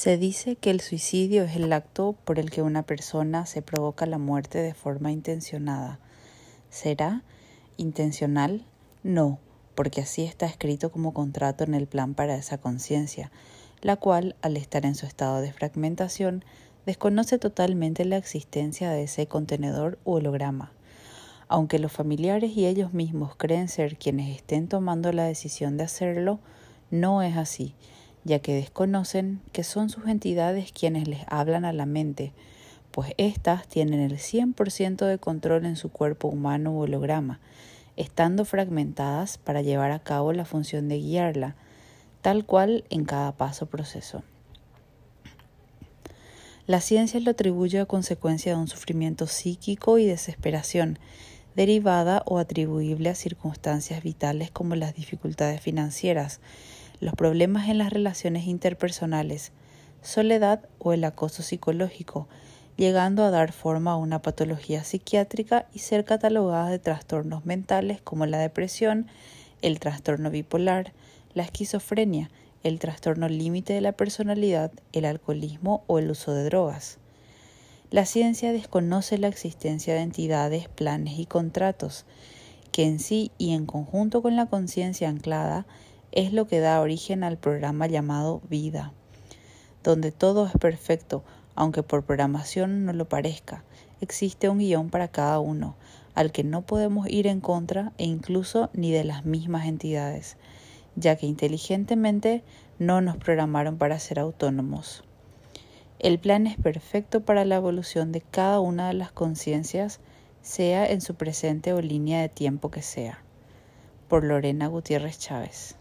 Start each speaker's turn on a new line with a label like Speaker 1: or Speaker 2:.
Speaker 1: Se dice que el suicidio es el acto por el que una persona se provoca la muerte de forma intencionada. ¿Será intencional? No, porque así está escrito como contrato en el plan para esa conciencia, la cual, al estar en su estado de fragmentación, desconoce totalmente la existencia de ese contenedor u holograma. Aunque los familiares y ellos mismos creen ser quienes estén tomando la decisión de hacerlo, no es así ya que desconocen que son sus entidades quienes les hablan a la mente, pues éstas tienen el 100% de control en su cuerpo humano holograma, estando fragmentadas para llevar a cabo la función de guiarla, tal cual en cada paso proceso. La ciencia lo atribuye a consecuencia de un sufrimiento psíquico y desesperación, derivada o atribuible a circunstancias vitales como las dificultades financieras, los problemas en las relaciones interpersonales, soledad o el acoso psicológico, llegando a dar forma a una patología psiquiátrica y ser catalogada de trastornos mentales como la depresión, el trastorno bipolar, la esquizofrenia, el trastorno límite de la personalidad, el alcoholismo o el uso de drogas. La ciencia desconoce la existencia de entidades, planes y contratos, que en sí y en conjunto con la conciencia anclada es lo que da origen al programa llamado vida, donde todo es perfecto, aunque por programación no lo parezca. Existe un guion para cada uno, al que no podemos ir en contra e incluso ni de las mismas entidades, ya que inteligentemente no nos programaron para ser autónomos. El plan es perfecto para la evolución de cada una de las conciencias, sea en su presente o línea de tiempo que sea. Por Lorena Gutiérrez Chávez.